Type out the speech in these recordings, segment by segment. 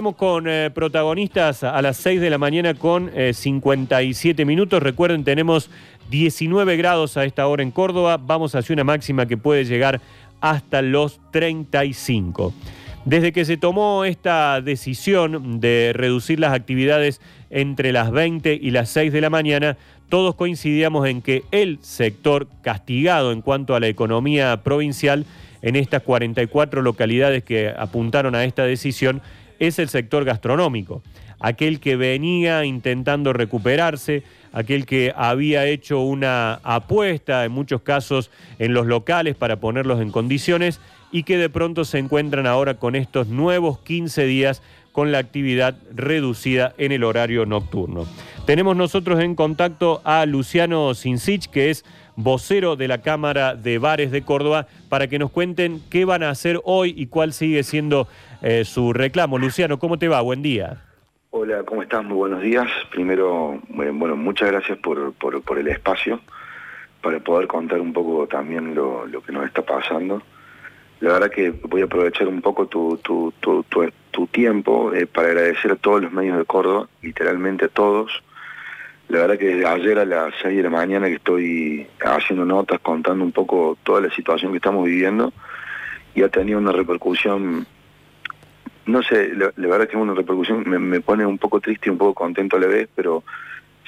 Estamos con eh, protagonistas a las 6 de la mañana con eh, 57 minutos. Recuerden, tenemos 19 grados a esta hora en Córdoba. Vamos hacia una máxima que puede llegar hasta los 35. Desde que se tomó esta decisión de reducir las actividades entre las 20 y las 6 de la mañana, todos coincidíamos en que el sector castigado en cuanto a la economía provincial en estas 44 localidades que apuntaron a esta decisión es el sector gastronómico, aquel que venía intentando recuperarse, aquel que había hecho una apuesta, en muchos casos en los locales, para ponerlos en condiciones y que de pronto se encuentran ahora con estos nuevos 15 días con la actividad reducida en el horario nocturno. Tenemos nosotros en contacto a Luciano Sincich, que es vocero de la Cámara de Bares de Córdoba, para que nos cuenten qué van a hacer hoy y cuál sigue siendo eh, su reclamo. Luciano, ¿cómo te va? Buen día. Hola, ¿cómo estás? Muy buenos días. Primero, bueno, muchas gracias por, por, el espacio, para poder contar un poco también lo, lo, que nos está pasando. La verdad que voy a aprovechar un poco tu, tu, tu, tu tiempo eh, para agradecer a todos los medios de Córdoba, literalmente a todos, la verdad que desde ayer a las 6 de la mañana que estoy haciendo notas, contando un poco toda la situación que estamos viviendo y ha tenido una repercusión, no sé, la, verdad que es una repercusión, me, pone un poco triste y un poco contento a la vez, pero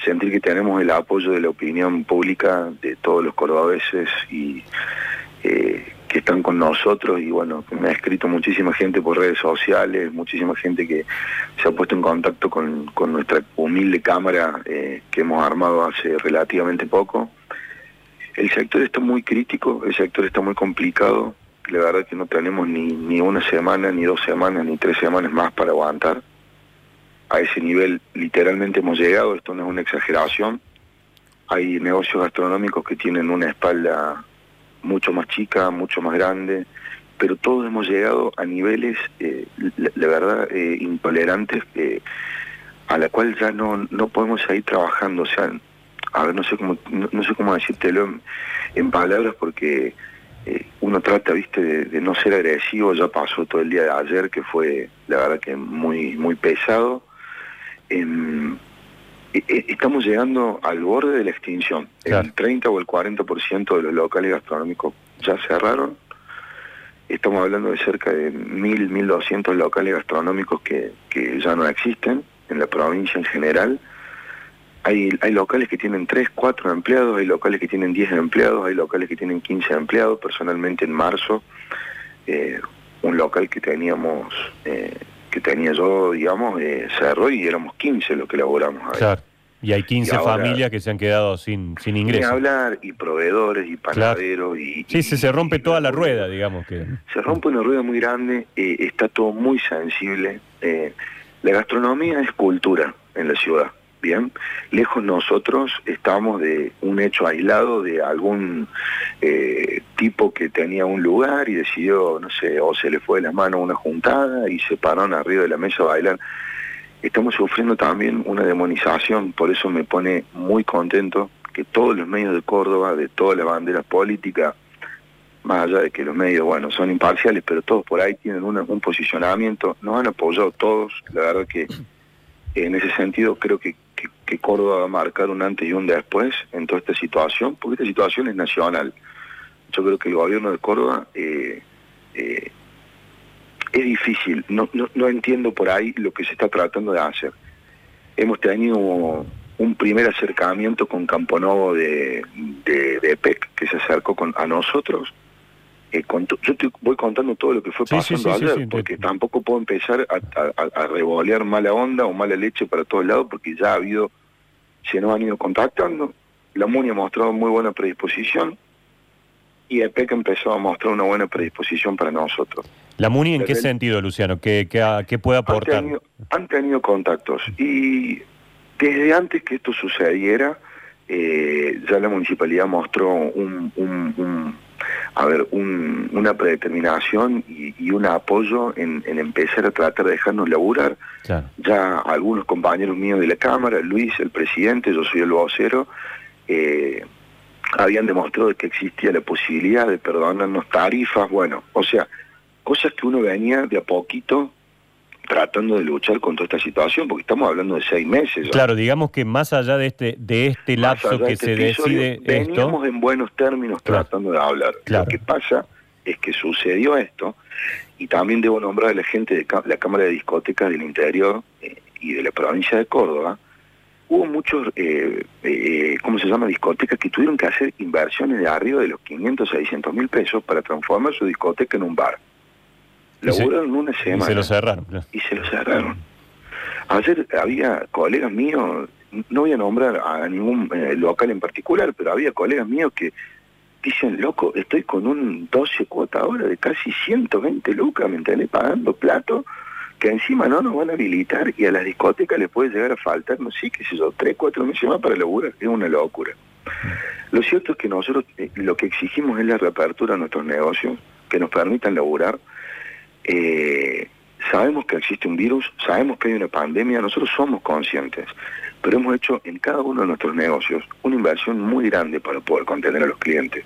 sentir que tenemos el apoyo de la opinión pública de todos los cordobeses y eh, que están con nosotros y bueno, me ha escrito muchísima gente por redes sociales, muchísima gente que se ha puesto en contacto con, con nuestra humilde cámara eh, que hemos armado hace relativamente poco. El sector está muy crítico, el sector está muy complicado, la verdad que no tenemos ni, ni una semana, ni dos semanas, ni tres semanas más para aguantar. A ese nivel literalmente hemos llegado, esto no es una exageración. Hay negocios gastronómicos que tienen una espalda mucho más chica, mucho más grande, pero todos hemos llegado a niveles, eh, la, verdad, eh, intolerantes, eh, a la cual ya no, no podemos seguir trabajando. O sea, a ver, no sé cómo, no, sé cómo decírtelo en, palabras porque eh, uno trata, viste, de, no ser agresivo, ya pasó todo el día de ayer, que fue, la verdad, que muy, muy pesado. Em, e, e, estamos llegando al borde de la extinción. El 30 o el 40% de los locales gastronómicos ya cerraron. Estamos hablando de cerca de 1.000, 1.200 locales gastronómicos que, que ya no existen en la provincia en general. Hay, hay locales que tienen 3, 4 empleados, hay locales que tienen 10 empleados, hay locales que tienen 15 empleados. Personalmente en marzo, eh, un local que teníamos... Eh, que tenía yo, digamos, eh, cerró y éramos 15 los que laboramos ahí. Claro. Y hay 15 familias que se han quedado sin, sin ingresos. Ni hablar, y proveedores, y panaderos, y... Sí, se, rompe toda la rueda, digamos que... Se rompe una rueda muy grande, eh, está todo muy sensible. Eh, la gastronomía es cultura en la ciudad. Bien, lejos nosotros estamos de un hecho aislado de algún eh, tipo que tenía un lugar y decidió, no sé, o se le fue de las manos una juntada y se pararon arriba de la mesa a bailar. Estamos sufriendo también una demonización, por eso me pone muy contento que todos los medios de Córdoba, de todas las banderas políticas, más allá de que los medios, bueno, son imparciales, pero todos por ahí tienen un posicionamiento, nos han apoyado todos, la verdad que en ese sentido creo que que Córdoba va a marcar un antes y un después en toda esta situación, porque esta situación es nacional. Yo creo que el gobierno de Córdoba eh, eh, es difícil, no, entiendo por ahí lo que se está tratando de hacer. Hemos tenido un primer acercamiento con Camponovo de, de, EPEC, que se acercó a nosotros, eh, yo te voy contando todo lo que fue pasando ayer, porque tampoco puedo empezar a, a, revolear mala onda o mala leche para todos lados, porque ya ha habido se nos han ido contactando, la MUNI ha mostrado muy buena predisposición y EPEC empezó a mostrar una buena predisposición para nosotros. ¿La MUNI en qué sentido, Luciano? ¿Qué, qué, puede aportar? Han tenido, contactos y desde antes que esto sucediera, eh, ya la municipalidad mostró un, ver, un, una predeterminación y, un apoyo en, empezar a tratar de dejarnos laburar. Ya algunos compañeros míos de la Cámara, Luis, el presidente, yo soy el vocero, eh, habían demostrado que existía la posibilidad de perdonarnos tarifas, bueno, o sea, cosas que uno venía de a poquito tratando de luchar contra esta situación, porque estamos hablando de seis meses. Claro, digamos que más allá de este de este lapso que este se decide veníamos en buenos términos tratando de hablar. Lo que pasa es que sucedió esto, y también debo nombrar a la gente de la Cámara de Discotecas del Interior eh, y de la provincia de Córdoba, hubo muchos, eh, eh, ¿cómo se llama?, discotecas que tuvieron que hacer inversiones de arriba de los 500, 600 mil pesos para transformar su discoteca en un bar. Laburaron una semana. Y se lo cerraron. Y se lo cerraron. Ayer había colegas míos, no voy a nombrar a ningún eh, local en particular, pero había colegas míos que dicen, loco, estoy con un 12 cuota ahora de casi 120 lucas, ¿me entendés? Pagando plato que encima no nos van a habilitar y a las discotecas les puede llegar a faltar, no sé, qué sé yo, tres, cuatro meses más para laburar, es una locura. Lo cierto es que nosotros eh, lo que exigimos es la reapertura de nuestros negocios, que nos permitan laburar. Eh, sabemos que existe un virus, sabemos que hay una pandemia, nosotros somos conscientes, pero hemos hecho en cada uno de nuestros negocios una inversión muy grande para poder contener a los clientes.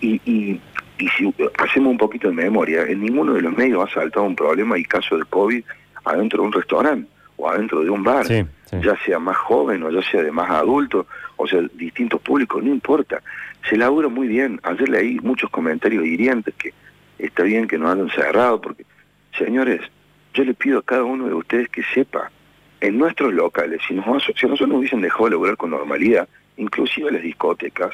Y, y, y si hacemos un poquito de memoria, en ninguno de los medios ha saltado un problema y caso de COVID adentro de un restaurante o adentro de un bar, ya sea más joven o ya sea de más adulto, o sea, distintos públicos, no importa. Se labura muy bien. Ayer leí muchos comentarios hirientes que está bien que nos han cerrado, porque, señores, yo le pido a cada uno de ustedes que sepa, en nuestros locales, si, nos, si nosotros nos hubiesen dejado laburar con normalidad, inclusive las discotecas,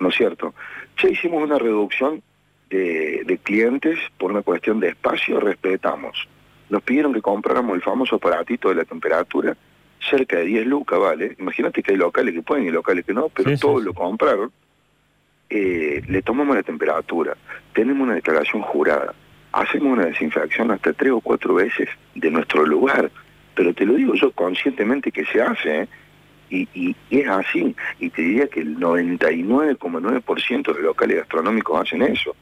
¿no es cierto? Ya hicimos una reducción de, clientes por una cuestión de espacio, respetamos. Nos pidieron que compráramos el famoso aparatito de la temperatura, cerca de 10 lucas, ¿vale? Imagínate que hay locales que pueden y locales que no, pero todos lo compraron. Eh, le tomamos la temperatura, tenemos una declaración jurada, hacemos una desinfección hasta tres o cuatro veces de nuestro lugar, pero te lo digo yo conscientemente que se hace, ¿eh? y, es así, y te diría que el 99,9% de locales gastronómicos hacen eso.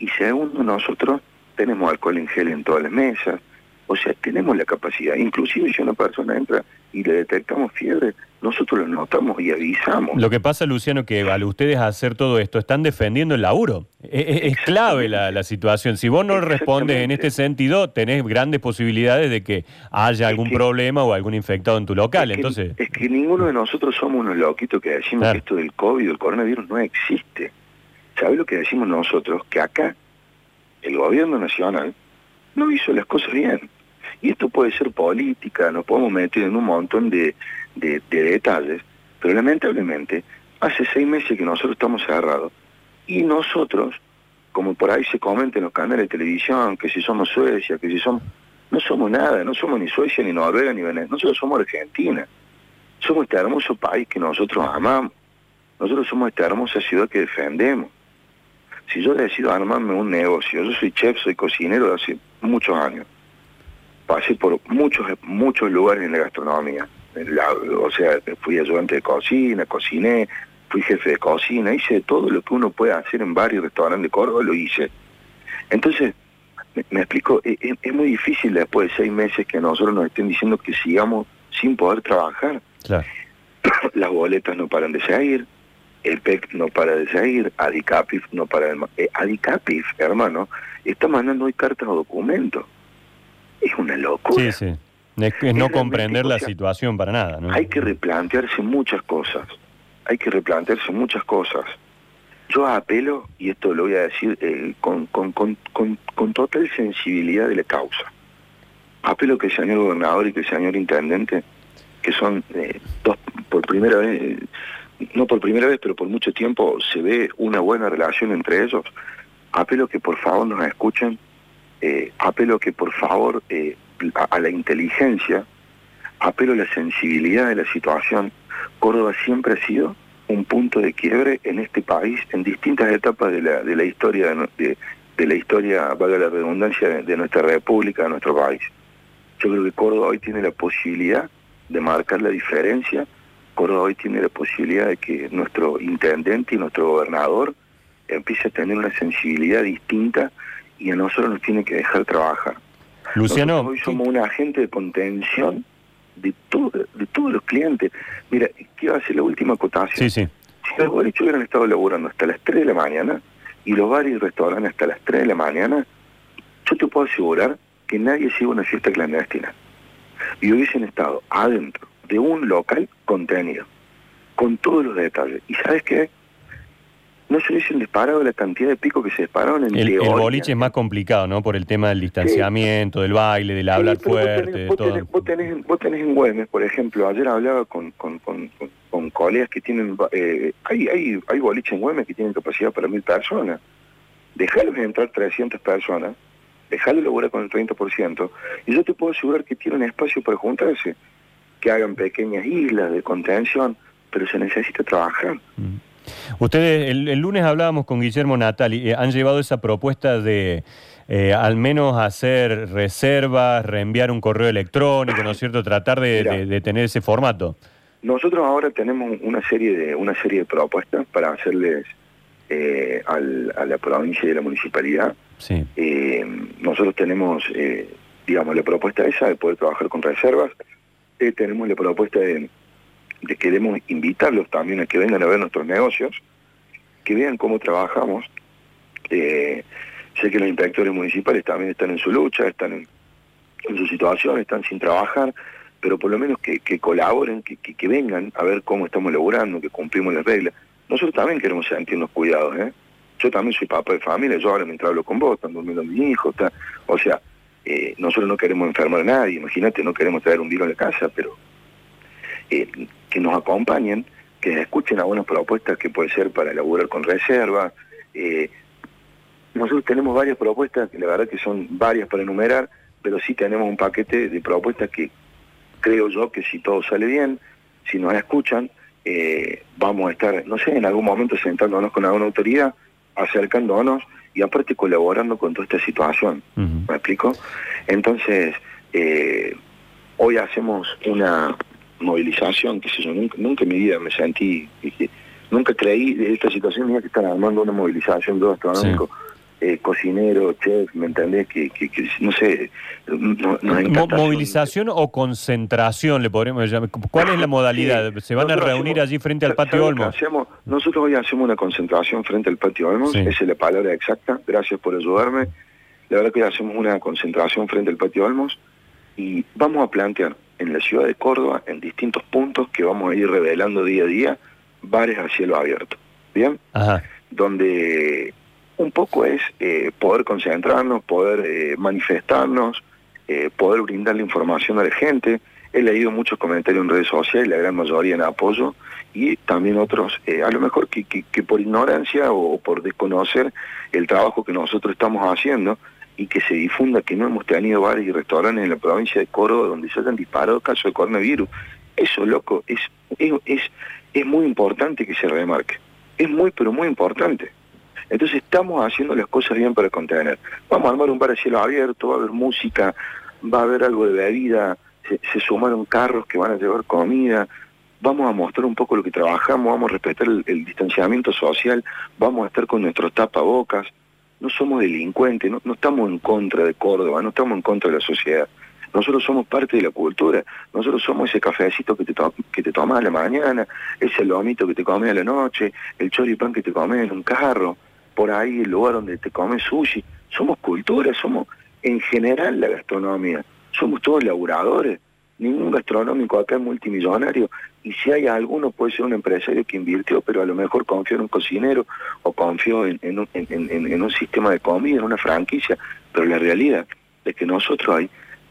Y segundo, nosotros tenemos alcohol en gel en todas las mesas, o sea, tenemos la capacidad. Inclusive si una persona entra y le detectamos fiebre, nosotros lo notamos y avisamos. Lo que pasa, Luciano, que al ustedes hacer todo esto, están defendiendo el laburo. E, e, es, clave la, situación. Si vos no respondes en este sentido, tenés grandes posibilidades de que haya algún problema o algún infectado en tu local. Es que, Entonces... es que ninguno de nosotros somos unos loquitos que decimos que esto del COVID, el coronavirus, no existe. ¿Sabe lo que decimos nosotros? Que acá el gobierno nacional no hizo las cosas bien. Y esto puede ser política, nos podemos meter en un montón de, detalles, pero lamentablemente hace seis meses que nosotros estamos cerrados y nosotros, como por ahí se comenta en los canales de televisión, que si somos Suecia, que si somos... No somos nada, no somos ni Suecia, ni Noruega, ni Venezuela, nosotros somos Argentina. Somos este hermoso país que nosotros amamos. Nosotros somos esta hermosa ciudad que defendemos si yo decido armarme un negocio, yo soy chef, soy cocinero de hace muchos años, pasé por muchos muchos lugares en la gastronomía, o sea, fui ayudante de cocina, cociné, fui jefe de cocina, hice todo lo que uno puede hacer en varios restaurantes de Córdoba, lo hice. Entonces, me, explico, es, e, es, muy difícil después de seis meses que nosotros nos estén diciendo que sigamos sin poder trabajar. Las boletas no paran de seguir, el PEC no para de seguir, Adicapif no para de... Eh, Adicapif, hermano, está mandando hoy cartas o documentos. Locura. Sí, sí. Es, no comprender la situación para nada. ¿no? Hay que replantearse muchas cosas. Hay que replantearse muchas cosas. Yo apelo, y esto lo voy a decir eh, con, con, con, con, total sensibilidad de la causa, apelo que el señor gobernador y que el señor intendente, que son eh, dos, por primera vez, no por primera vez, pero por mucho tiempo se ve una buena relación entre ellos. Apelo que por favor nos escuchen, eh, apelo que por favor eh, a, la inteligencia, apelo a la sensibilidad de la situación. Córdoba siempre ha sido un punto de quiebre en este país en distintas etapas de la, de la historia, de, la historia, valga la redundancia, de nuestra república, de nuestro país. Yo creo que Córdoba hoy tiene la posibilidad de marcar la diferencia Córdoba hoy tiene la posibilidad de que nuestro intendente y nuestro gobernador empiece a tener una sensibilidad distinta y a nosotros nos tiene que dejar trabajar. Luciano. hoy somos un agente de contención de, todo, de todos los clientes. Mira, quiero hacer la última acotación. Sí, sí. Si los bolichos hubieran estado laburando hasta las 3 de la mañana y los bares y restaurantes hasta las 3 de la mañana, yo te puedo asegurar que nadie siga una fiesta clandestina. Y hubiesen estado adentro de un local contenido, con todos los detalles. ¿Y sabes qué? No se hubiesen disparado la cantidad de picos que se dispararon en el, el boliche es más complicado, ¿no? Por el tema del distanciamiento, del baile, del hablar fuerte, vos tenés, Vos tenés, vos tenés, en Güemes, por ejemplo, ayer hablaba con, con, con, con colegas que tienen... Eh, hay, hay, hay boliches en Güemes que tienen capacidad para mil personas. Dejalos entrar 300 personas, dejarlo laburar con el 30%, y yo te puedo asegurar que tienen espacio para juntarse, que hagan pequeñas islas de contención, pero se necesita trabajar. Mm. Ustedes, el, lunes hablábamos con Guillermo Natali, eh, han llevado esa propuesta de eh, al menos hacer reservas, reenviar un correo electrónico, ¿no es cierto? Tratar de, tener ese formato. Nosotros ahora tenemos una serie de, una serie de propuestas para hacerles eh, a la provincia y a la municipalidad. Sí. nosotros tenemos, digamos, la propuesta esa de poder trabajar con reservas. tenemos la propuesta de de queremos invitarlos también a que vengan a ver nuestros negocios, que vean cómo trabajamos. Eh, sé que los inspectores municipales también están en su lucha, están en, su situación, están sin trabajar, pero por lo menos que, colaboren, que, que, vengan a ver cómo estamos laburando, que cumplimos las reglas. Nosotros también queremos sentirnos cuidados, ¿eh? Yo también soy papá de familia, yo ahora mientras hablo con vos, están durmiendo mis hijos, o sea, eh, nosotros no queremos enfermar a nadie, imagínate, no queremos traer un virus a la casa, pero eh, que nos acompañen, que escuchen algunas propuestas que puede ser para elaborar con reserva. Eh, nosotros tenemos varias propuestas, que la verdad que son varias para enumerar, pero sí tenemos un paquete de propuestas que creo yo que si todo sale bien, si nos escuchan, eh, vamos a estar, no sé, en algún momento sentándonos con alguna autoridad, acercándonos y aparte colaborando con toda esta situación. ¿Me explico? Entonces, hoy hacemos una, movilización, que sé yo, nunca, nunca en mi vida me sentí, nunca creí de esta situación, tenía que estar armando una movilización de astronómico. Eh, cocinero, chef, ¿me entendés? Que, que, no sé. ¿Movilización o concentración le podríamos llamar? ¿Cuál es la modalidad? ¿Se van a reunir allí frente al patio Olmos? nosotros hoy hacemos una concentración frente al patio Olmos, esa es la palabra exacta, gracias por ayudarme. La verdad que hoy hacemos una concentración frente al patio Olmos y vamos a plantear en la ciudad de Córdoba, en distintos puntos que vamos a ir revelando día a día, bares a cielo abierto. ¿Bien? Donde un poco es eh, poder concentrarnos, poder eh, manifestarnos, eh, poder la información a la gente. He leído muchos comentarios en redes sociales, la gran mayoría en apoyo, y también otros, a lo mejor que, que, por ignorancia o por desconocer el trabajo que nosotros estamos haciendo, y que se difunda que no hemos tenido bares y restaurantes en la provincia de Córdoba donde se hayan disparado casos de coronavirus. Eso, loco, es, es, es, muy importante que se remarque. Es muy, pero muy importante. Entonces estamos haciendo las cosas bien para contener. Vamos a armar un bar a cielo abierto, va a haber música, va a haber algo de bebida, se, sumaron carros que van a llevar comida, vamos a mostrar un poco lo que trabajamos, vamos a respetar el distanciamiento social, vamos a estar con nuestros tapabocas, no somos delincuentes, no, estamos en contra de Córdoba, no estamos en contra de la sociedad. Nosotros somos parte de la cultura, nosotros somos ese cafecito que te, que te tomas a la mañana, ese lomito que te comes a la noche, el choripán que te comes en un carro, por ahí el lugar donde te comes sushi. Somos cultura, somos en general la gastronomía, somos todos laburadores ningún gastronómico acá es multimillonario y si hay alguno puede ser un empresario que invirtió, pero a lo mejor confió en un cocinero o confió en, un, sistema de comida, en una franquicia, pero la realidad es que nosotros hay,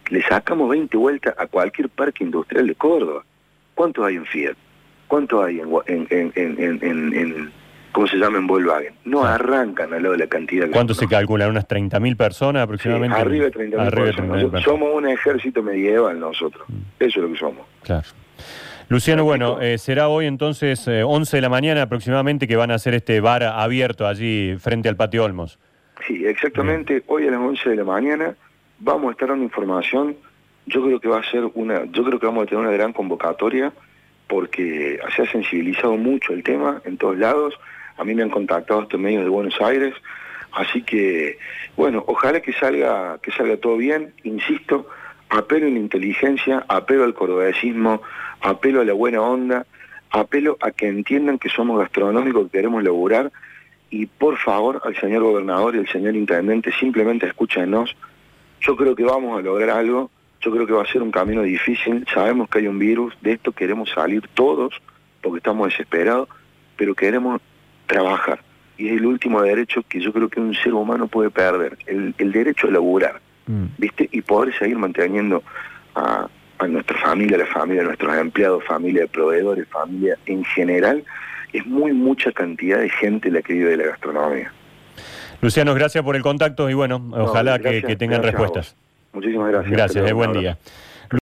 le sacamos 20 vueltas a cualquier parque industrial de Córdoba. ¿Cuántos hay en Fiat? ¿Cuántos hay en, en ¿cómo se llama en Volkswagen? No arrancan a lo de la cantidad. ¿Cuánto se calcula? ¿Unas 30.000 personas aproximadamente? arriba de 30.000 personas. Somos un ejército medieval nosotros. Mm. Eso es lo que somos. Claro. Luciano, bueno, eh, será hoy entonces 11 eh, de la mañana aproximadamente que van a hacer este bar abierto allí frente al patio Olmos. Sí, exactamente. Hoy a las 11 de la mañana vamos a estar dando información. Yo creo que va a ser una, yo creo que vamos a tener una gran convocatoria porque se ha sensibilizado mucho el tema en todos lados. A mí me han contactado estos medios de Buenos Aires, así que, bueno, ojalá que salga, que salga todo bien, insisto, apelo a la inteligencia, apelo al cordobesismo, apelo a la buena onda, apelo a que entiendan que somos gastronómicos, que queremos laburar, y por favor al señor gobernador y al señor intendente simplemente escúchenos, Yo creo que vamos a lograr algo, yo creo que va a ser un camino difícil, sabemos que hay un virus, de esto queremos salir todos, porque estamos desesperados, pero queremos trabajar. Y es el último derecho que yo creo que un ser humano puede perder, el, derecho a laburar, mm. ¿viste? Y poder seguir manteniendo a, a nuestra familia, a la familia de nuestros empleados, familia de proveedores, familia en general, es muy mucha cantidad de gente la que vive de la gastronomía. Luciano, gracias por el contacto y bueno, ojalá que, tengan respuestas. Muchísimas gracias. Gracias, buen día.